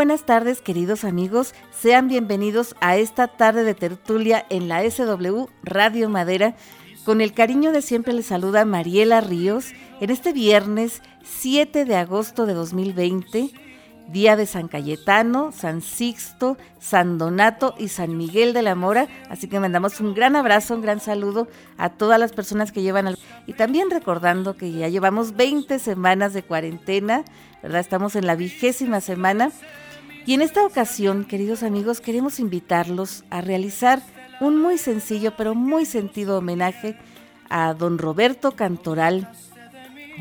Buenas tardes, queridos amigos. Sean bienvenidos a esta tarde de tertulia en la SW Radio Madera. Con el cariño de siempre les saluda Mariela Ríos en este viernes 7 de agosto de 2020, día de San Cayetano, San Sixto, San Donato y San Miguel de la Mora. Así que mandamos un gran abrazo, un gran saludo a todas las personas que llevan al... Y también recordando que ya llevamos 20 semanas de cuarentena ¿verdad? Estamos en la vigésima semana y en esta ocasión, queridos amigos, queremos invitarlos a realizar un muy sencillo pero muy sentido homenaje a don Roberto Cantoral,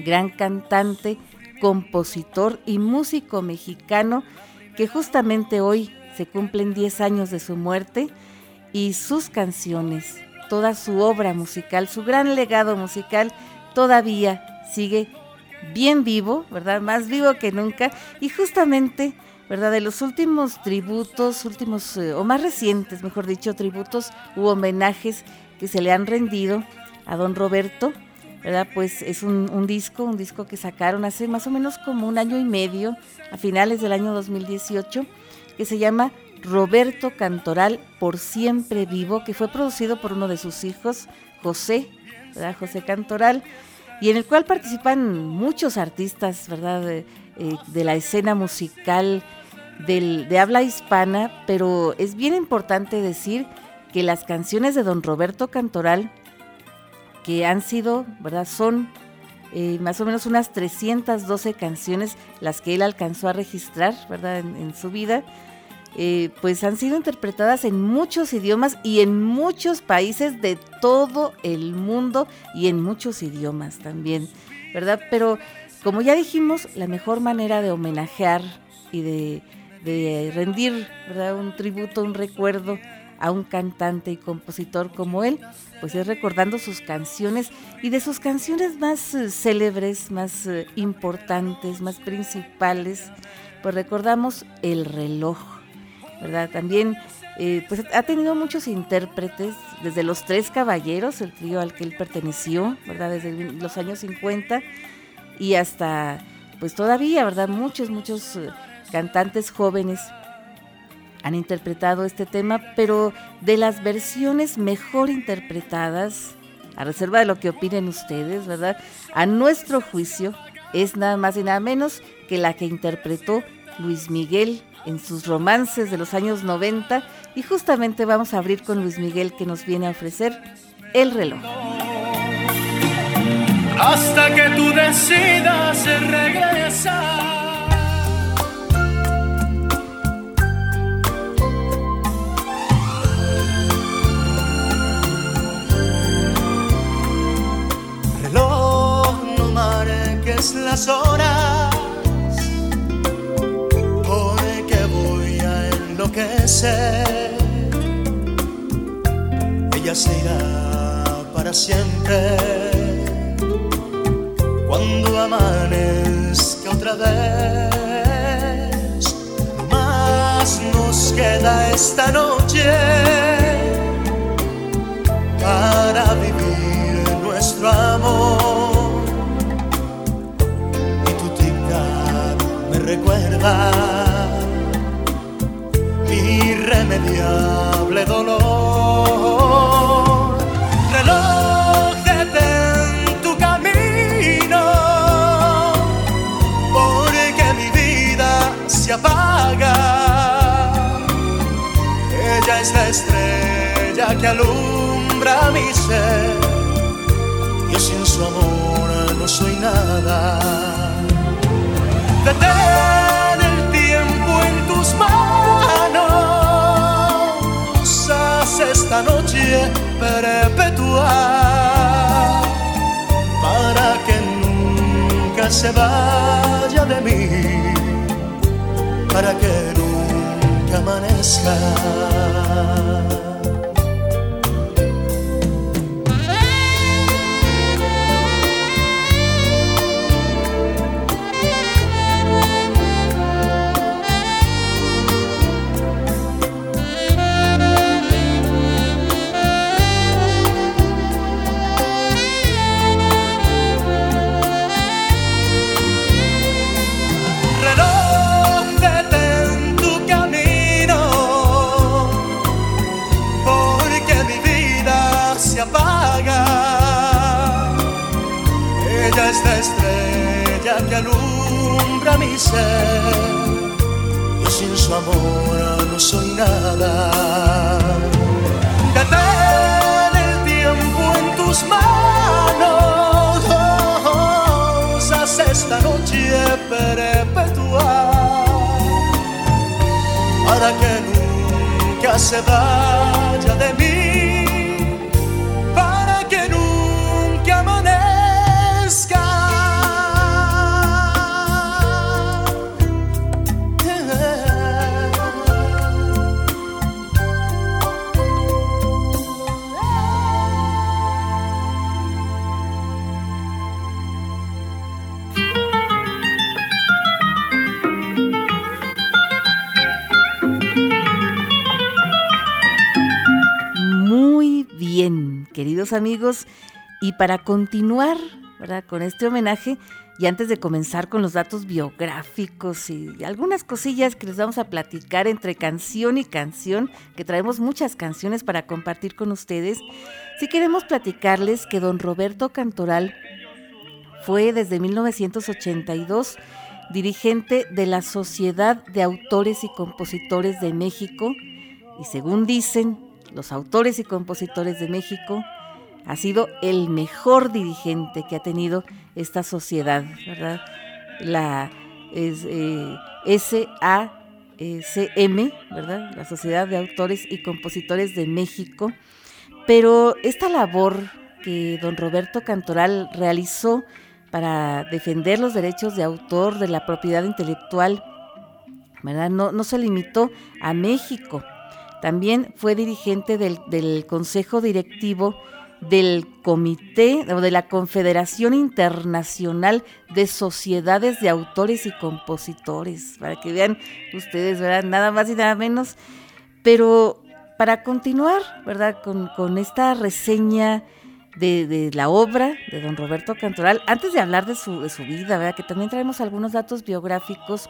gran cantante, compositor y músico mexicano que justamente hoy se cumplen 10 años de su muerte y sus canciones, toda su obra musical, su gran legado musical todavía sigue bien vivo, ¿verdad? Más vivo que nunca. Y justamente, ¿verdad? De los últimos tributos, últimos, eh, o más recientes, mejor dicho, tributos u homenajes que se le han rendido a don Roberto, ¿verdad? Pues es un, un, disco, un disco que sacaron hace más o menos como un año y medio, a finales del año 2018, que se llama Roberto Cantoral por siempre vivo, que fue producido por uno de sus hijos, José, ¿verdad? José Cantoral y en el cual participan muchos artistas, ¿verdad? De, eh, la escena musical de habla hispana, pero es bien importante decir que las canciones de don Roberto Cantoral, que han sido, ¿verdad? Son eh, más o menos unas 312 canciones las que él alcanzó a registrar, ¿verdad? en su vida eh, pues han sido interpretadas en muchos idiomas y en muchos países de todo el mundo y en muchos idiomas también, ¿verdad? Pero como ya dijimos, la mejor manera de homenajear y de, rendir ¿verdad? un tributo, un recuerdo a un cantante y compositor como él, pues es recordando sus canciones y de sus canciones más eh, célebres, más eh, importantes, más principales, pues recordamos El reloj ¿verdad? También eh, pues ha tenido muchos intérpretes, desde los Tres Caballeros, el trío al que él perteneció, ¿verdad? Desde los años 50 y hasta, pues todavía, ¿verdad? Muchos, muchos eh, cantantes jóvenes han interpretado este tema, pero de las versiones mejor interpretadas, a reserva de lo que opinen ustedes, ¿verdad? A nuestro juicio, es nada más y nada menos que la que interpretó Luis Miguel en sus romances de los años 90 y justamente vamos a abrir con Luis Miguel que nos viene a ofrecer El reloj. Hasta que tú decidas regresar. Reloj, no marques las horas ella se irá para siempre. Cuando amanezca otra vez, más nos queda esta noche para vivir nuestro amor. Y tu tic me recuerda irremediable dolor. Reloj, detén tu camino, porque mi vida se apaga. Ella es la estrella que alumbra mi ser. Yo sin su amor no soy nada. Detén el tiempo en tus manos esta noche perpetua para que nunca se vaya de mí, para que nunca amanezca. Alumbra mi ser. Yo sin su amor no soy nada. Detén el tiempo en tus manos, haz esta noche perpetua para que nunca se vaya de mí. Amigos. Y para continuar ¿verdad? con este homenaje, y antes de comenzar con los datos biográficos y algunas cosillas que les vamos a platicar entre canción y canción, que traemos muchas canciones para compartir con ustedes, si queremos platicarles que don Roberto Cantoral fue desde 1982 dirigente de la Sociedad de Autores y Compositores de México, y según dicen los autores y compositores de México, ha sido el mejor dirigente que ha tenido esta sociedad, ¿verdad? La es, eh, SACM, ¿verdad? La Sociedad de Autores y Compositores de México. Pero esta labor que don Roberto Cantoral realizó para defender los derechos de autor de la propiedad intelectual, ¿verdad? No, se limitó a México. También fue dirigente del Consejo Directivo del Comité o de la Confederación Internacional de Sociedades de Autores y Compositores, para que vean ustedes, ¿verdad? Nada más y nada menos. Pero para continuar, ¿verdad? Con, esta reseña de, la obra de don Roberto Cantoral, antes de hablar de su, de su vida, ¿verdad? Que también traemos algunos datos biográficos,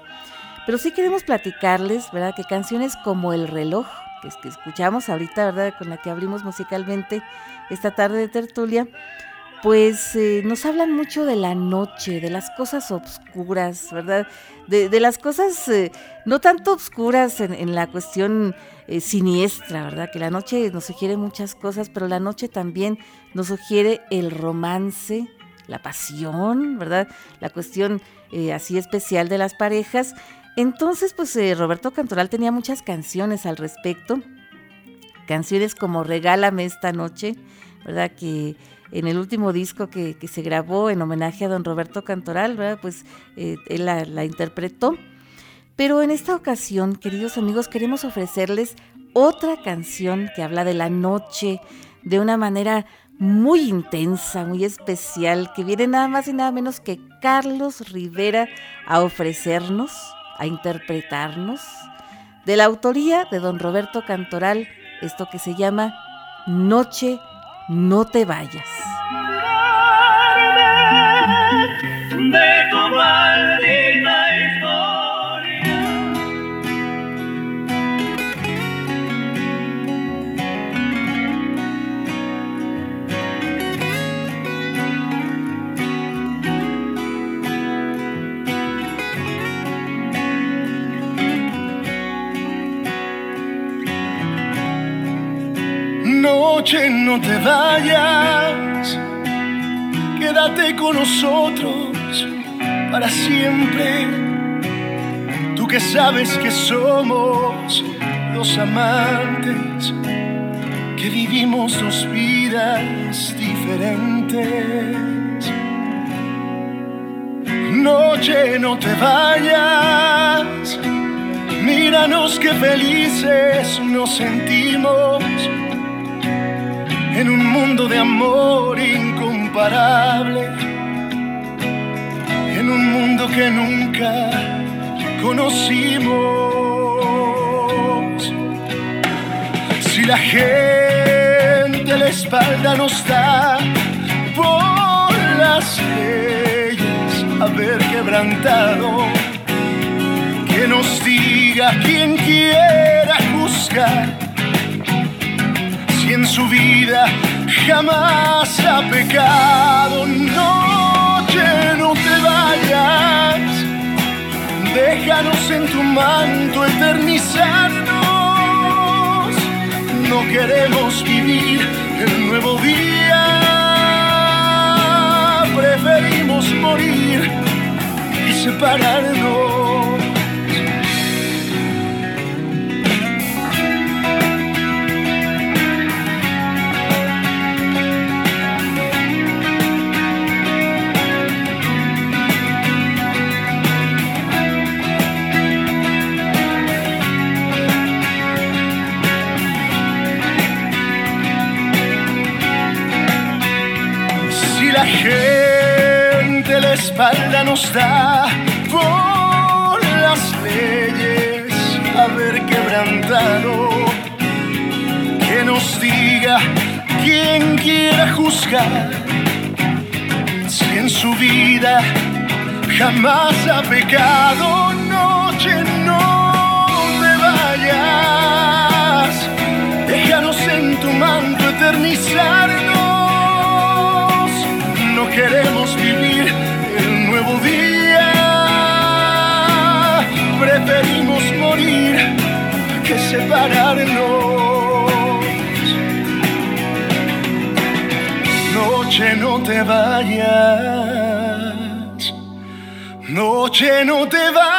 pero sí queremos platicarles, ¿verdad? Que canciones como El reloj, que, que escuchamos ahorita, ¿verdad? Con la que abrimos musicalmente esta tarde de tertulia, pues eh, nos hablan mucho de la noche, de las cosas obscuras, ¿verdad? De, las cosas eh, no tanto obscuras en, la cuestión eh, siniestra, ¿verdad? Que la noche nos sugiere muchas cosas, pero la noche también nos sugiere el romance, la pasión, ¿verdad? La cuestión así especial de las parejas. Entonces, pues Roberto Cantoral tenía muchas canciones al respecto canciones como Regálame esta noche, ¿verdad? Que en el último disco que, se grabó en homenaje a don Roberto Cantoral, ¿verdad? Pues eh, él la, interpretó. Pero en esta ocasión, queridos amigos, queremos ofrecerles otra canción que habla de la noche de una manera muy intensa, muy especial, que viene nada más y nada menos que Carlos Rivera a ofrecernos, a interpretarnos, de la autoría de don Roberto Cantoral, esto que se llama Noche, no te vayas. Noche no te vayas, quédate con nosotros para siempre. Tú que sabes que somos los amantes, que vivimos dos vidas diferentes. Noche no te vayas, míranos que felices nos sentimos en un mundo de amor incomparable, en un mundo que nunca conocimos. Si la gente la espalda nos da por las leyes haber quebrantado, que nos diga quien quiera juzgar en su vida jamás ha pecado. Noche no te va vayas, déjanos en tu manto eternizarnos. No queremos vivir el nuevo día, preferimos morir y separarnos. Nos da por las leyes haber quebrantado. Que nos diga quien quiera juzgar si en su vida jamás ha pecado. Noche, no te vayas, déjanos en tu manto eternizarnos queremos Preferimos morir que separarnos. Noche no te vayas. Noche no te vayas.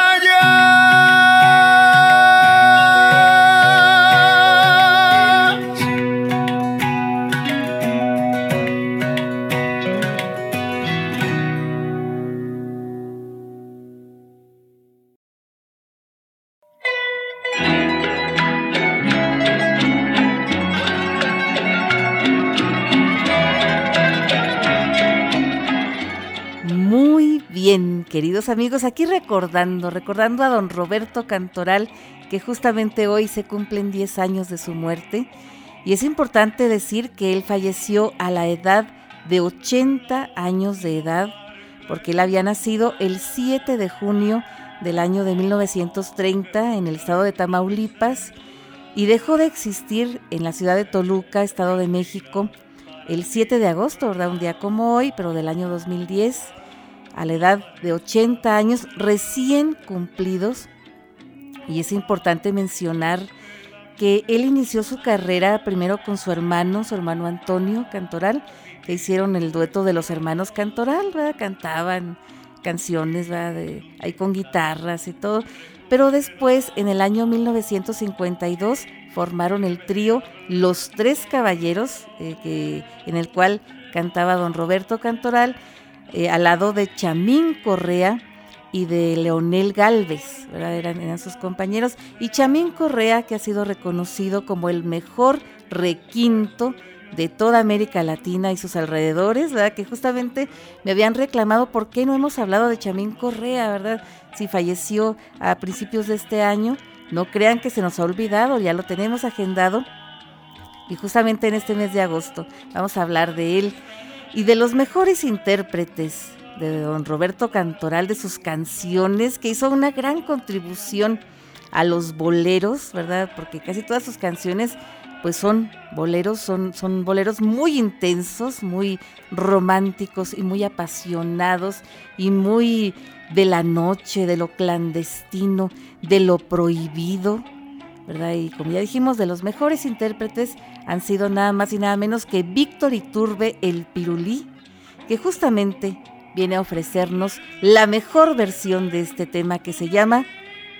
Queridos amigos, aquí recordando, recordando a don Roberto Cantoral, que justamente hoy se cumplen 10 años de su muerte. Y es importante decir que él falleció a la edad de 80 años de edad, porque él había nacido el 7 de junio del año de 1930 en el estado de Tamaulipas y dejó de existir en la ciudad de Toluca, Estado de México, el 7 de agosto, ¿verdad? Un día como hoy, pero del año 2010 a la edad de 80 años recién cumplidos. Y es importante mencionar que él inició su carrera primero con su hermano, su hermano Antonio Cantoral, que hicieron el dueto de los hermanos Cantoral, cantaban canciones De, ahí con guitarras y todo. Pero después, en el año 1952, formaron el trío Los Tres Caballeros, eh, en el cual cantaba don Roberto Cantoral eh, al lado de Chamín Correa y de Leonel Galvez, Eran, sus compañeros. Y Chamín Correa, que ha sido reconocido como el mejor requinto de toda América Latina y sus alrededores, ¿verdad? Que justamente me habían reclamado por qué no hemos hablado de Chamín Correa, ¿verdad? Si falleció a principios de este año. No crean que se nos ha olvidado, ya lo tenemos agendado. Y justamente en este mes de agosto vamos a hablar de él y de los mejores intérpretes de don Roberto Cantoral, de sus canciones, que hizo una gran contribución a los boleros, ¿verdad? Porque casi todas sus canciones pues son boleros, son, son boleros muy intensos, muy románticos y muy apasionados y muy de la noche, de lo clandestino, de lo prohibido, ¿verdad? Y como ya dijimos, de los mejores intérpretes han sido nada más y nada menos que Víctor Iturbe el Pirulí, que justamente viene a ofrecernos la mejor versión de este tema que se llama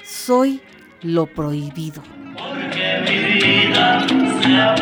Soy lo prohibido. Porque mi vida se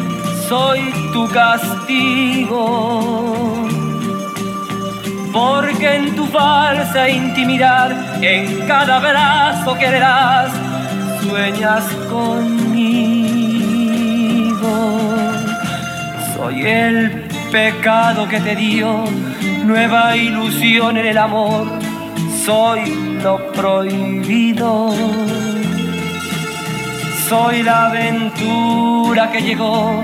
soy tu castigo. Porque en tu falsa intimidad, en cada abrazo que das, sueñas conmigo. Soy el pecado que te dio nueva ilusión en el amor. Soy lo prohibido. Soy la aventura que llegó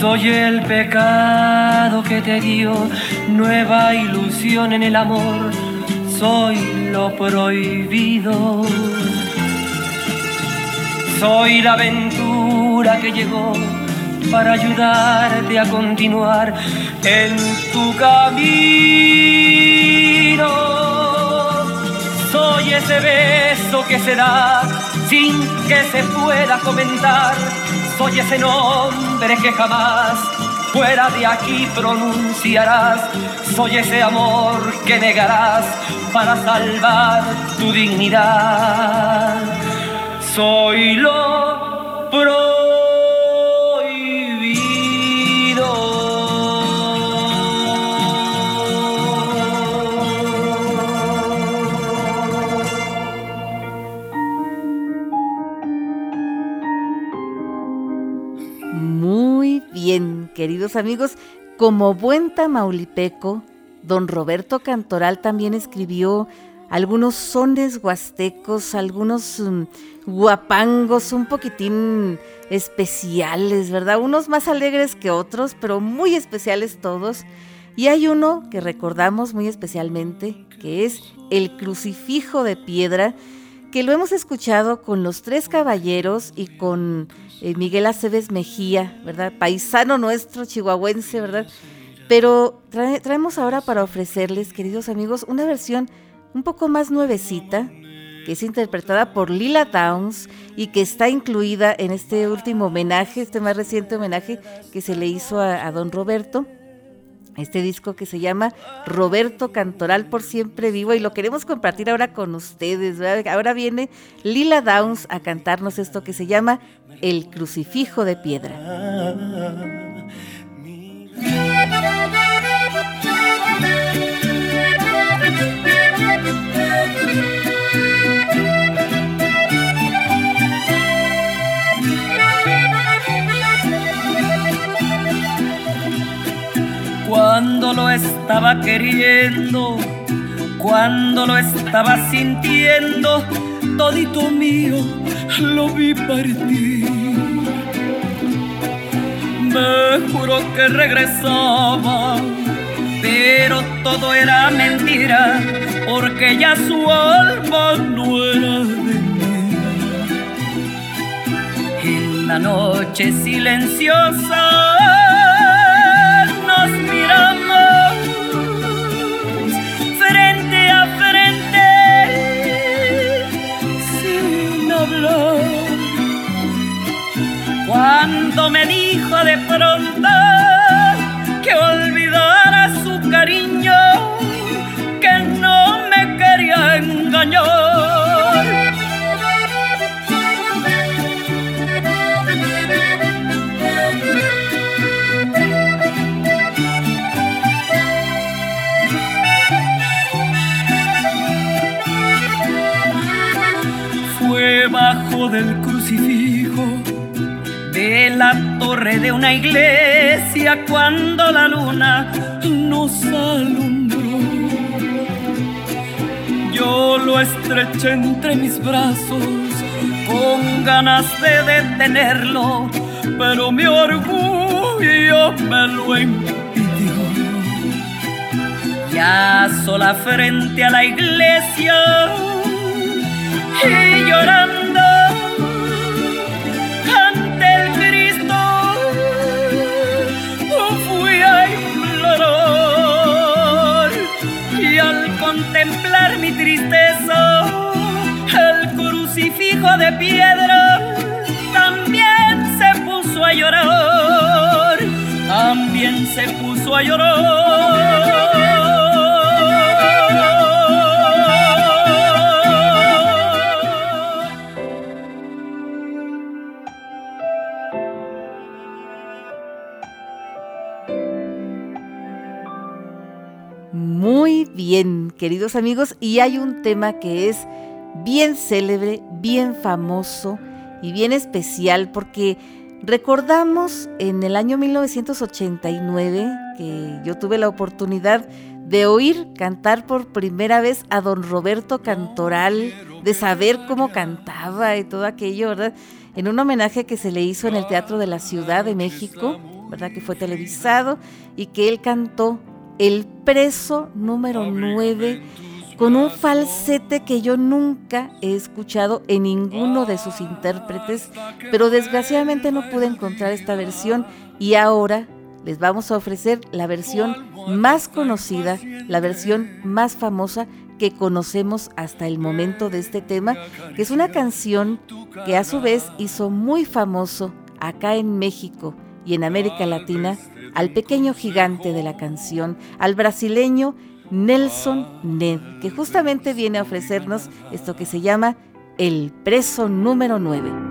Soy el pecado que te dio nueva ilusión en el amor. Soy lo prohibido. Soy la aventura que llegó para ayudarte a continuar en tu camino. Soy ese beso que se da sin que se pueda comentar soy ese nombre que jamás fuera de aquí pronunciarás. Soy ese amor que negarás para salvar tu dignidad. Soy lo queridos amigos, como buen tamaulipeco, don Roberto Cantoral también escribió algunos sones huastecos, algunos mm, guapangos un poquitín especiales, ¿verdad? Unos más alegres que otros, pero muy especiales todos. Y hay uno que recordamos muy especialmente, que es el crucifijo de piedra, que lo hemos escuchado con los tres caballeros y con eh, Miguel Aceves Mejía, ¿verdad? Paisano nuestro, chihuahuense, ¿verdad? Pero traemos ahora para ofrecerles, queridos amigos, una versión un poco más nuevecita, que es interpretada por Lila Downs y que está incluida en este último homenaje, este más reciente homenaje que se le hizo a don Roberto este disco que se llama Roberto Cantoral por siempre vivo y lo queremos compartir ahora con ustedes. Ahora viene Lila Downs a cantarnos esto que se llama El crucifijo de piedra. Estaba queriendo, cuando lo estaba sintiendo, todito mío lo vi partir. Me juró que regresaba, pero todo era mentira, porque ya su alma no era de mí. En la noche silenciosa nos miramos Cuando me dijo de pronto que olvidara su cariño, de una iglesia cuando la luna nos alumbró. Yo lo estreché entre mis brazos con ganas de detenerlo, pero mi orgullo me lo impidió. Ya sola frente a la iglesia y llorando tristeza el crucifijo de piedra también se puso a llorar también se puso a llorar queridos amigos, y hay un tema que es bien célebre, bien famoso y bien especial porque recordamos en el año 1989 que yo tuve la oportunidad de oír cantar por primera vez a don Roberto Cantoral, de saber cómo cantaba y todo aquello, ¿verdad? En un homenaje que se le hizo en el Teatro de la Ciudad de México, ¿verdad? Que fue televisado y que él cantó el preso número 9 con un falsete que yo nunca he escuchado en ninguno de sus intérpretes, pero desgraciadamente no pude encontrar esta versión y ahora les vamos a ofrecer la versión más conocida, la versión más famosa que conocemos hasta el momento de este tema, que es una canción que a su vez hizo muy famoso acá en México y en América Latina al pequeño gigante de la canción, al brasileño Nelson Ned, que justamente viene a ofrecernos esto que se llama El preso número 9.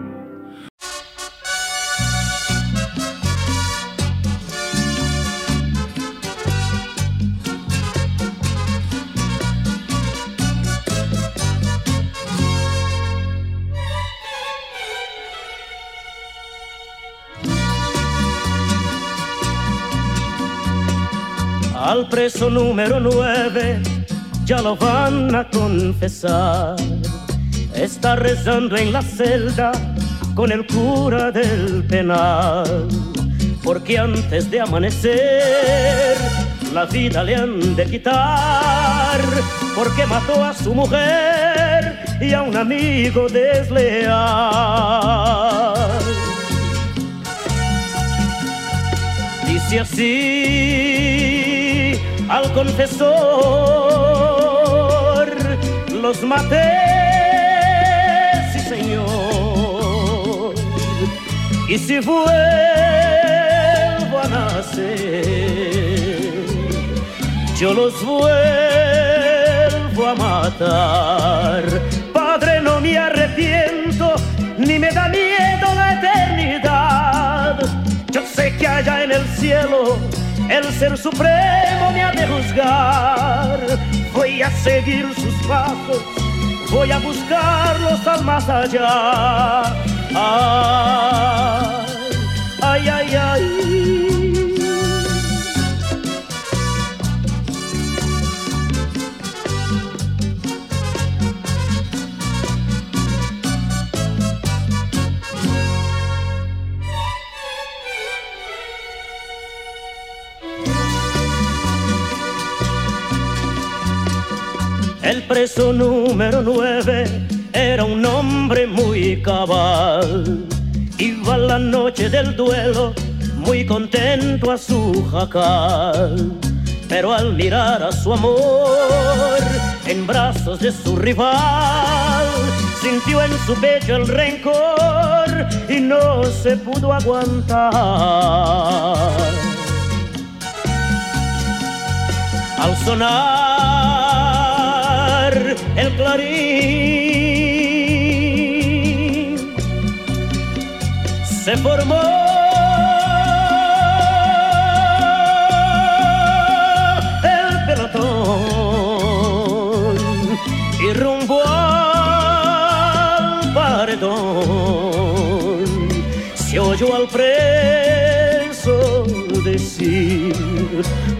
Preso número nueve ya lo van a confesar. Está rezando en la celda con el cura del penal. Porque antes de amanecer la vida le han de quitar. Porque mató a su mujer y a un amigo desleal. Dice así al confesor los maté, sí señor, y si vuelvo a nacer, yo los vuelvo a matar. Padre, no me arrepiento, ni me da miedo la eternidad. Yo sé que allá en el cielo el ser supremo me ha de juzgar. Voy a seguir sus pasos, voy a buscarlos al más allá. Ay, ay, ay, ay. Preso número nueve era un hombre muy cabal. Iba la noche del duelo muy contento a su jacal. Pero al mirar a su amor en brazos de su rival, sintió en su pecho el rencor y no se pudo aguantar. Al sonar el clarín. Se formó el pelotón y rumbo al paredón se oyó al preso decir,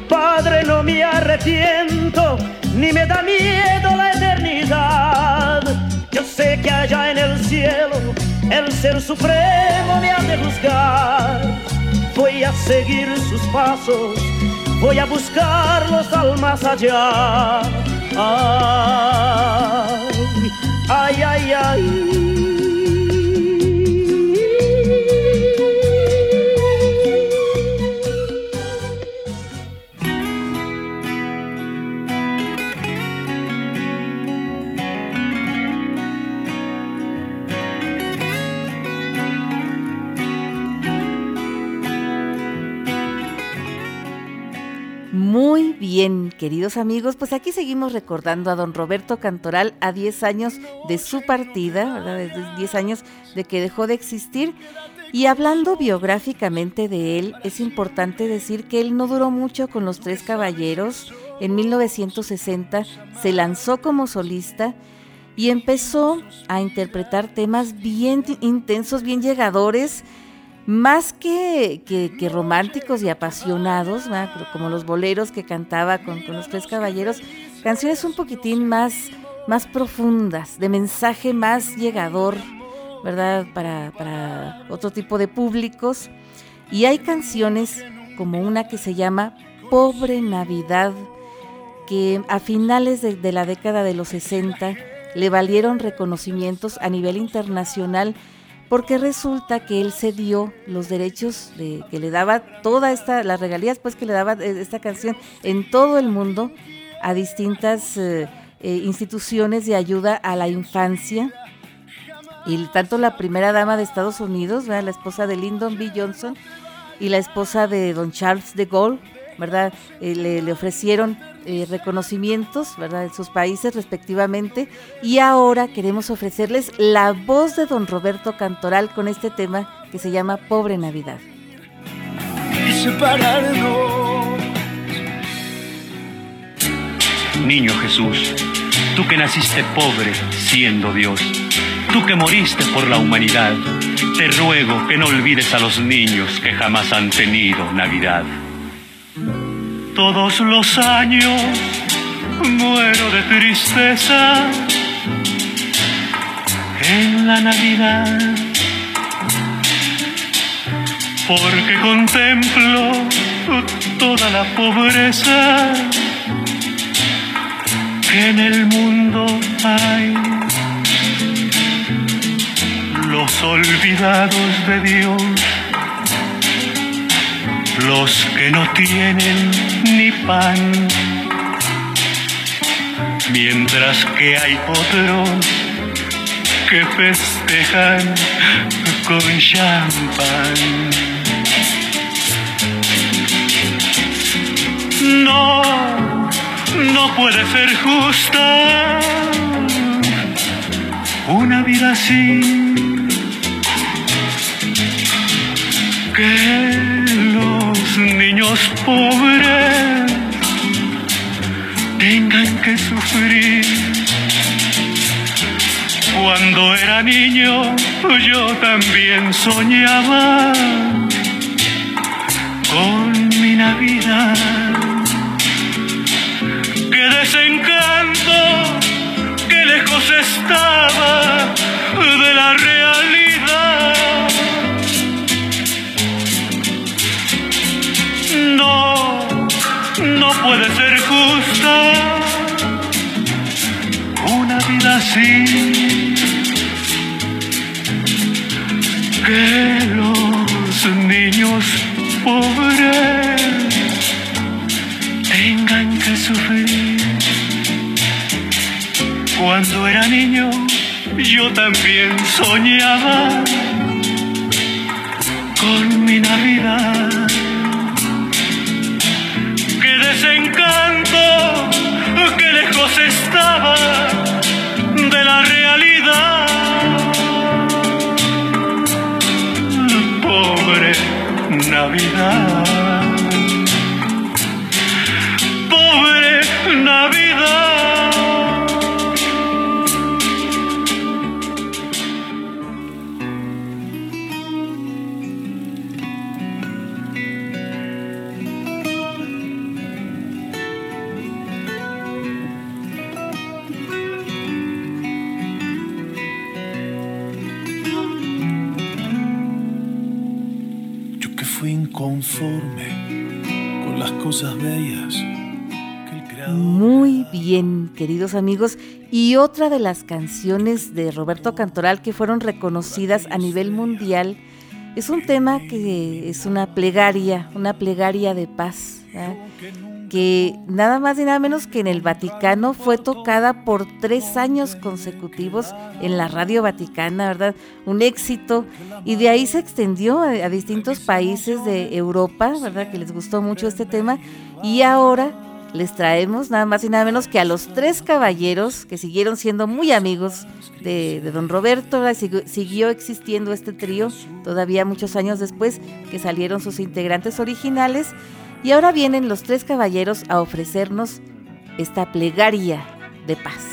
Padre, no me arrepiento ni me da miedo la Yo sé que allá en el cielo el ser supremo me ha de juzgar. Voy a seguir sus pasos, voy a buscarlos al más allá. Ay, ay, ay. Bien, queridos amigos, pues aquí seguimos recordando a don Roberto Cantoral a 10 años de su partida, ¿verdad? 10 años de que dejó de existir. Y hablando biográficamente de él, es importante decir que él no duró mucho con los Tres Caballeros. En 1960 se lanzó como solista y empezó a interpretar temas bien intensos, bien llegadores, más que, que, románticos y apasionados, como los boleros que cantaba con, los tres caballeros, canciones un poquitín más, más profundas, de mensaje más llegador, ¿verdad? Para, para otro tipo de públicos. Y hay canciones como una que se llama Pobre Navidad, que a finales de, de la década de los 60 le valieron reconocimientos a nivel internacional porque resulta que él cedió los derechos de, que le daba toda esta, las regalías pues que le daba eh, esta canción en todo el mundo a distintas eh, eh, instituciones de ayuda a la infancia. Y tanto la primera dama de Estados Unidos, la esposa de Lyndon B. Johnson, y la esposa de don Charles de Gaulle, ¿verdad? le, le, ofrecieron eh, reconocimientos, ¿verdad?, en sus países respectivamente. Y ahora queremos ofrecerles la voz de don Roberto Cantoral con este tema que se llama Pobre Navidad. Niño Jesús, tú que naciste pobre siendo Dios, tú que moriste por la humanidad, te ruego que no olvides a los niños que jamás han tenido Navidad. Todos los años muero de tristeza en la Navidad, porque contemplo toda la pobreza que en el mundo hay. Los olvidados de Dios los que no tienen ni pan, mientras que hay otros que festejan con champán. No, no puede ser justa una vida así. Niños pobres tengan que sufrir. Cuando era niño yo también soñaba con mi Navidad. Qué desencanto, qué lejos estaba de la realidad. Puede ser justa una vida así. Que los niños pobres tengan que sufrir. Cuando era niño, yo también soñaba con mi Navidad desencanto que lejos estaba de la realidad. Pobre Navidad. Queridos amigos. Y otra de las canciones de Roberto Cantoral que fueron reconocidas a nivel mundial es un tema que es una plegaria, una plegaria de paz, que nada más y nada menos que en el Vaticano fue tocada por tres años consecutivos en la radio vaticana, ¿verdad? Un éxito. Y de ahí se extendió a, a distintos países de Europa, ¿verdad? Que les gustó mucho este tema. Y ahora les traemos nada más y nada menos que a los tres caballeros que siguieron siendo muy amigos de, don Roberto. siguió existiendo este trío todavía muchos años después que salieron sus integrantes originales. Y ahora vienen los tres caballeros a ofrecernos esta plegaria de paz.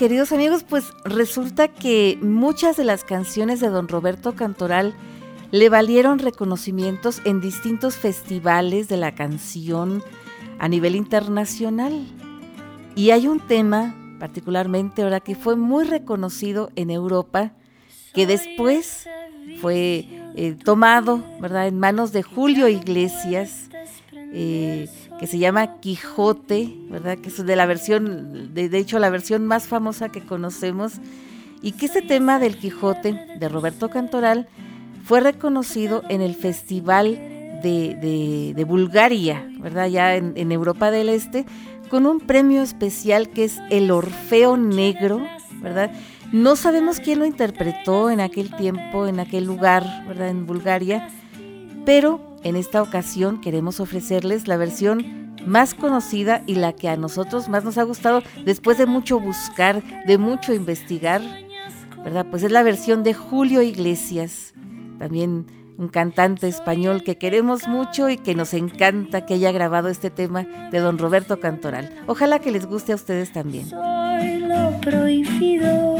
Queridos amigos, pues resulta que muchas de las canciones de don Roberto Cantoral le valieron reconocimientos en distintos festivales de la canción a nivel internacional. Y hay un tema, particularmente ahora, que fue muy reconocido en Europa, que después fue eh, tomado, ¿verdad?, en manos de Julio Iglesias, eh, que se llama Quijote, ¿verdad? Que es de la versión, de, de hecho la versión más famosa que conocemos, y que este tema del Quijote de Roberto Cantoral fue reconocido en el Festival de, de, Bulgaria, ¿verdad? Ya en, en Europa del Este, con un premio especial que es el Orfeo Negro, ¿verdad? No sabemos quién lo interpretó en aquel tiempo, en aquel lugar, ¿verdad? En Bulgaria, pero en esta ocasión queremos ofrecerles la versión más conocida y la que a nosotros más nos ha gustado después de mucho buscar, de mucho investigar, ¿verdad? Pues es la versión de Julio Iglesias, también un cantante español que queremos mucho y que nos encanta que haya grabado este tema de don Roberto Cantoral. Ojalá que les guste a ustedes también. Soy lo prohibido.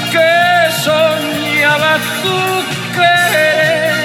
que soñaba tu querer.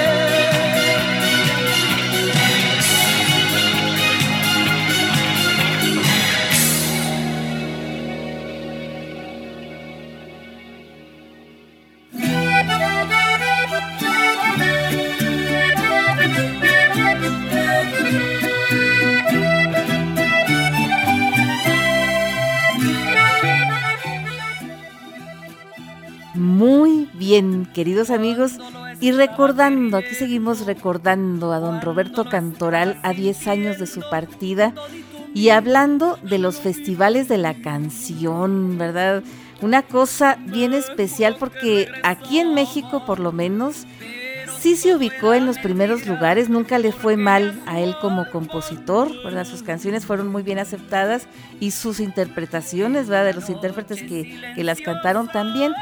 Bien, queridos amigos, Y recordando, aquí seguimos recordando a don Roberto Cantoral a 10 años de su partida y hablando de los festivales de la canción, ¿verdad? Una cosa bien especial porque aquí en México por lo menos sí se ubicó en los primeros lugares, nunca le fue mal a él como compositor, ¿verdad? Sus canciones fueron muy bien aceptadas y sus interpretaciones, ¿verdad? De los intérpretes que, que las cantaron también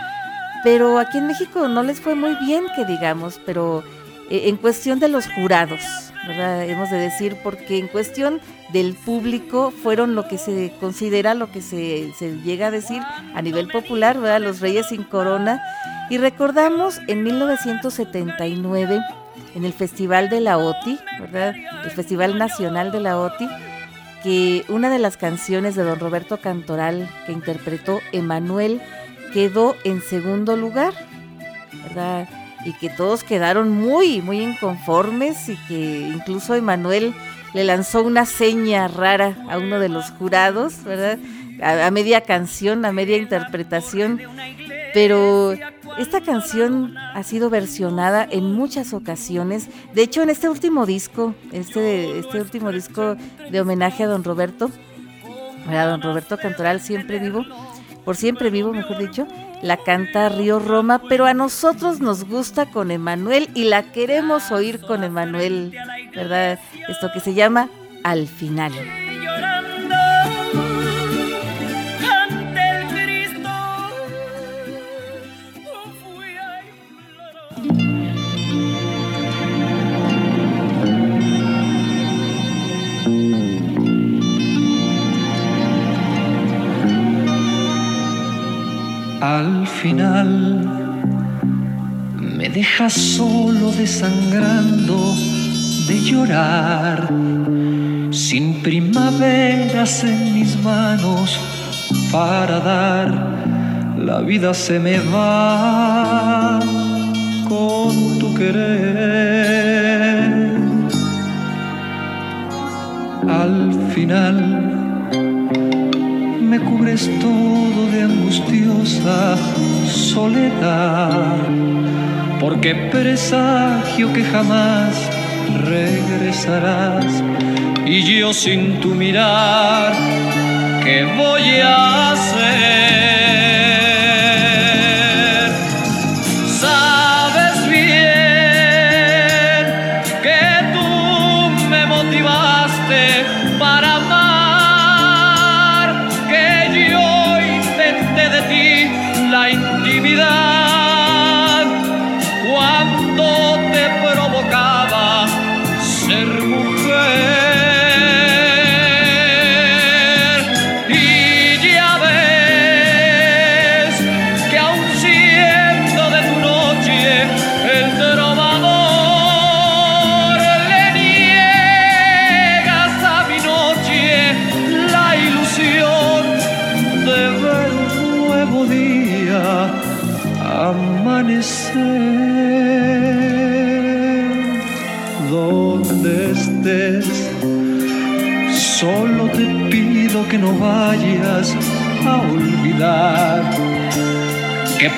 pero aquí en México no les fue muy bien, que digamos, pero eh, en cuestión de los jurados. Hemos de decir, porque en cuestión del público fueron lo que se considera, lo que se, se llega a decir a nivel popular, ¿verdad? Los Reyes sin Corona. Y recordamos en 1979, en el Festival de la OTI, ¿verdad? El Festival Nacional de la OTI, que una de las canciones de don Roberto Cantoral que interpretó Emanuel quedó en segundo lugar, ¿verdad? Y que todos quedaron muy, muy inconformes y que incluso Emanuel le lanzó una seña rara a uno de los jurados, ¿verdad? A, media canción, a media interpretación. Pero esta canción ha sido versionada en muchas ocasiones. De hecho, en este último disco, este, este último disco de homenaje a don Roberto, a don Roberto Cantoral, siempre vivo, por siempre vivo, mejor dicho, la canta Río Roma, pero a nosotros nos gusta con Emanuel y la queremos oír con Emanuel, ¿verdad? Esto que se llama Al final. Al final me dejas solo desangrando de llorar, sin primaveras en mis manos para dar, la vida se me va con tu querer. Al final me cubres todo de angustiosa soledad, porque presagio que jamás regresarás y yo sin tu mirar, ¿qué voy a hacer?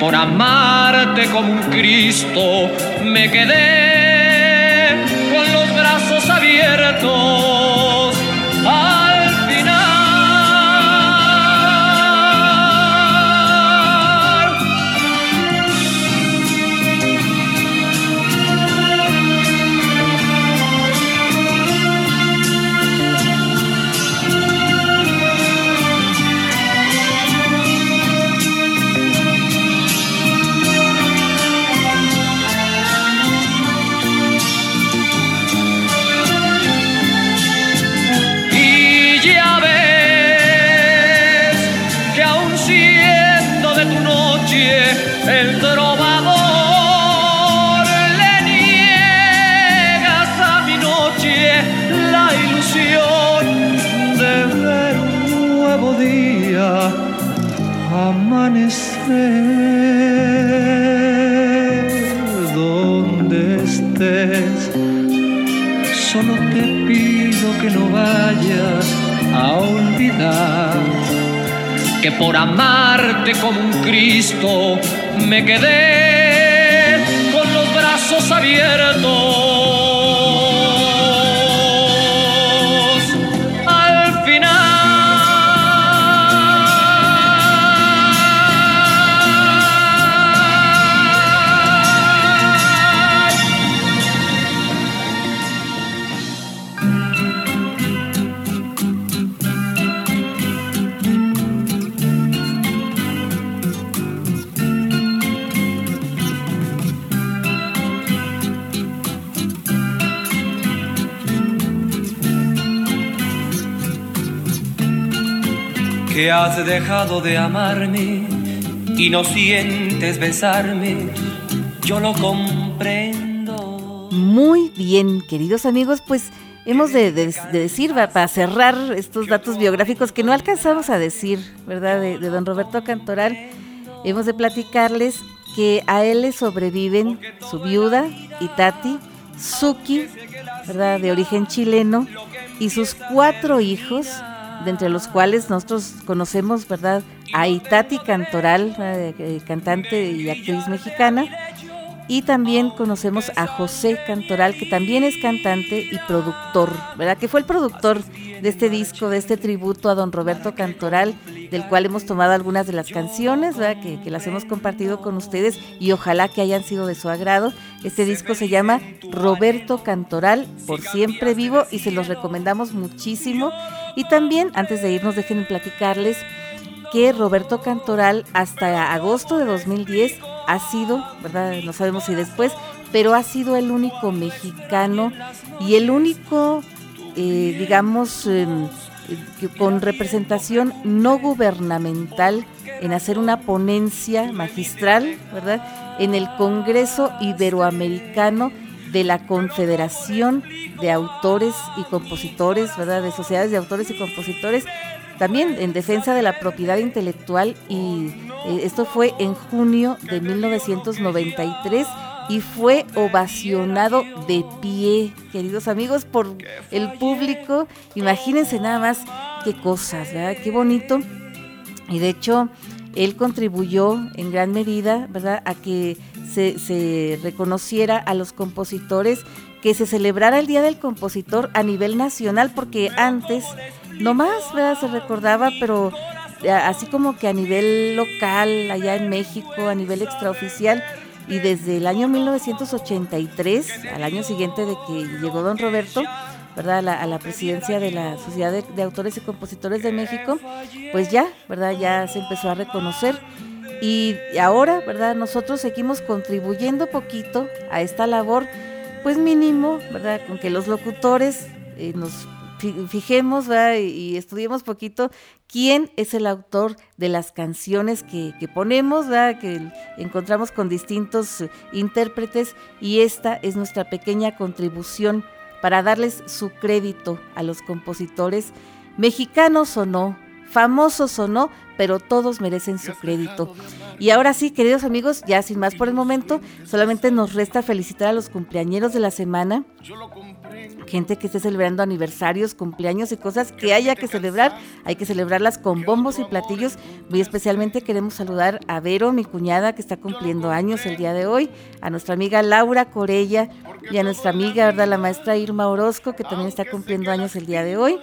Por amarte como un Cristo me quedé el trovador le niegas a mi noche la ilusión de ver un nuevo día amanecer donde estés. Solo te pido que no vayas a olvidar que por amarte como un Cristo me quedé con los brazos abiertos. Que has dejado de amarme y no sientes besarme, yo lo comprendo. Muy bien, queridos amigos, pues hemos de, decir, para cerrar estos datos biográficos que no alcanzamos a decir, ¿verdad? De, don Roberto Cantoral, hemos de platicarles que a él le sobreviven su viuda, Itati, Suki, ¿verdad? De origen chileno, y sus cuatro hijos, entre los cuales nosotros conocemos, ¿verdad? A Itati Cantoral, eh, cantante y actriz mexicana, y también conocemos a José Cantoral, que también es cantante y productor, ¿verdad? Que fue el productor de este disco, de este tributo a don Roberto Cantoral, del cual hemos tomado algunas de las canciones, ¿verdad? Que, las hemos compartido con ustedes y ojalá que hayan sido de su agrado. Este disco se llama Roberto Cantoral, por siempre vivo, y se los recomendamos muchísimo. Y también, antes de irnos, déjenme platicarles que Roberto Cantoral hasta agosto de 2010 ha sido, ¿verdad? No sabemos si después, pero ha sido el único mexicano y el único, eh, digamos, em, con representación no gubernamental en hacer una ponencia magistral, ¿verdad? En el Congreso Iberoamericano de la Confederación de Autores y Compositores, ¿verdad? De sociedades de autores y compositores también en defensa de la propiedad intelectual y eh, esto fue en junio de 1993 y fue ovacionado de pie, queridos amigos, por el público. Imagínense nada más qué cosas, ¿verdad? Qué bonito. Y de hecho, él contribuyó en gran medida, ¿verdad?, a que se, reconociera a los compositores, que se celebrara el Día del Compositor a nivel nacional, porque antes no más, ¿verdad? Se recordaba, pero eh, así como que a nivel local, allá en México, a nivel extraoficial, y desde el año 1983, al año siguiente de que llegó don Roberto, ¿verdad? A la, presidencia de la Sociedad de, Autores y Compositores de México, pues ya, ¿verdad? Ya se empezó a reconocer. Y ahora, ¿verdad? Nosotros seguimos contribuyendo poquito a esta labor, pues mínimo, ¿verdad? Con que los locutores eh, nos fijemos y estudiemos poquito quién es el autor de las canciones que, ponemos, que encontramos con distintos eh, intérpretes. Y esta es nuestra pequeña contribución para darles su crédito a los compositores, mexicanos o no, famosos o no, pero todos merecen su crédito. Y ahora sí, queridos amigos, ya sin más por el momento, solamente nos resta felicitar a los cumpleañeros de la semana, gente que esté celebrando aniversarios, cumpleaños y cosas que haya que celebrar, hay que celebrarlas con bombos y platillos. Muy especialmente queremos saludar a Vero, mi cuñada, que está cumpliendo años el día de hoy, a nuestra amiga Laura Corella y a nuestra amiga, ¿verdad? la maestra Irma Orozco, que también está cumpliendo años el día de hoy.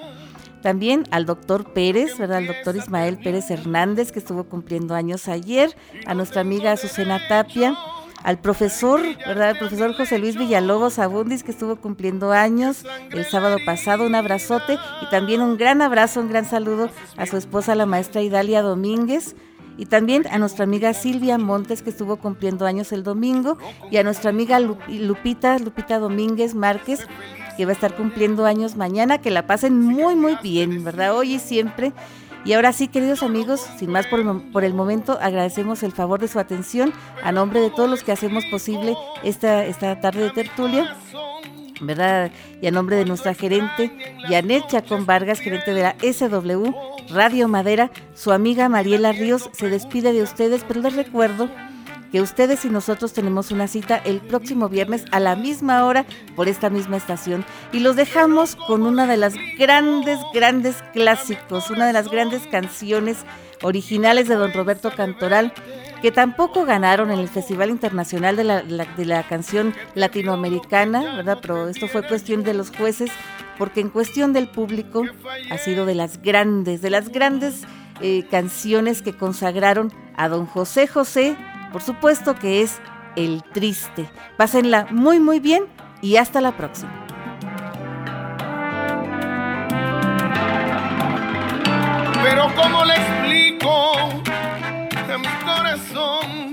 También al doctor Pérez, ¿verdad? Al doctor Ismael Pérez Hernández, que estuvo cumpliendo años ayer, a nuestra amiga Azucena Tapia, al profesor, ¿verdad? El profesor José Luis Villalobos Abundis, que estuvo cumpliendo años el sábado pasado, un abrazote y también un gran abrazo, un gran saludo a su esposa, la maestra Idalia Domínguez, y también a nuestra amiga Silvia Montes, que estuvo cumpliendo años el domingo, y a nuestra amiga Lupita, Lupita Domínguez Márquez, que va a estar cumpliendo años mañana, que la pasen muy, muy bien, ¿verdad? Hoy y siempre. Y ahora sí, queridos amigos, sin más por el, por el, momento, agradecemos el favor de su atención a nombre de todos los que hacemos posible esta, esta tarde de tertulia. ¿verdad? Y a nombre de nuestra gerente, Janet Chacón Vargas, gerente de la SW Radio Madera, su amiga Mariela Ríos se despide de ustedes, pero les recuerdo que ustedes y nosotros tenemos una cita el próximo viernes a la misma hora por esta misma estación y los dejamos con una de las grandes, grandes clásicos, una de las grandes canciones originales de don Roberto Cantoral que tampoco ganaron en el Festival Internacional de la, de la Canción Latinoamericana, ¿verdad? Pero esto fue cuestión de los jueces, porque en cuestión del público ha sido de las grandes, de las grandes eh, canciones que consagraron a don José José, por supuesto que es El Triste. Pásenla muy muy bien y hasta la próxima. Pero ¿cómo le explico mi corazón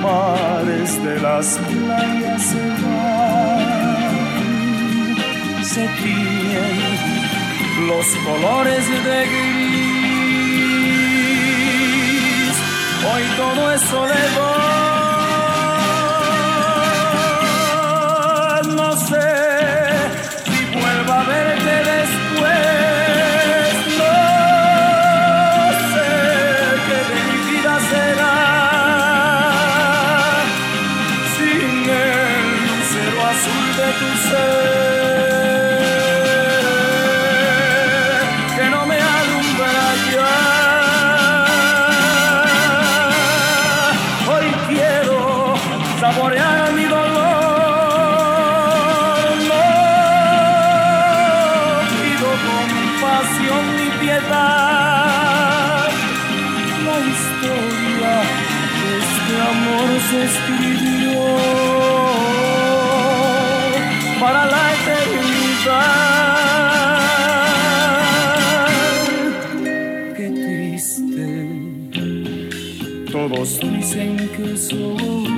mares de las playas se van, se tiñen los colores de gris. Hoy todo es soledad, dicen que soy,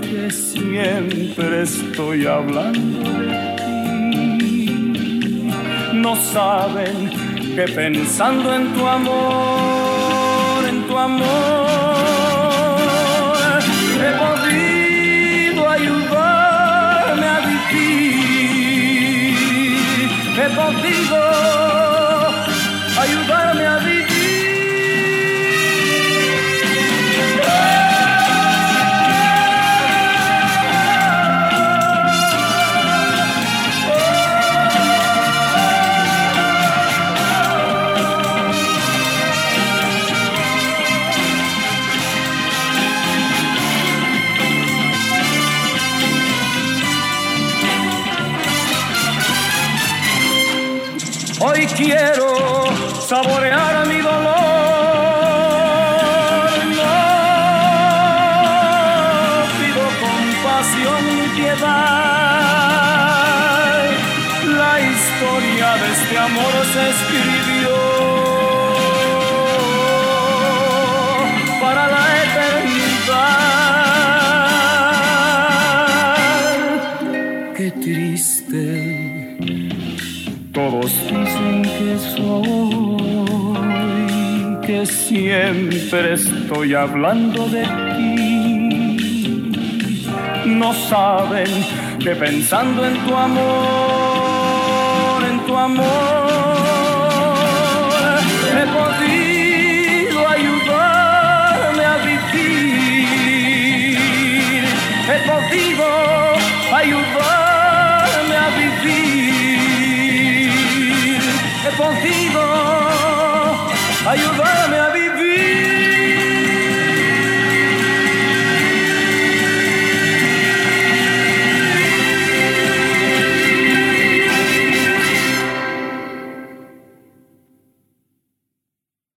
que siempre estoy hablando de ti. No saben que pensando en tu amor, en tu amor, he podido ayudarme a vivir. He podido hablando de ti. No saben que pensando en tu amor, en tu amor, he podido ayudarme a vivir. He podido ayudarme a vivir he podido ayudarme a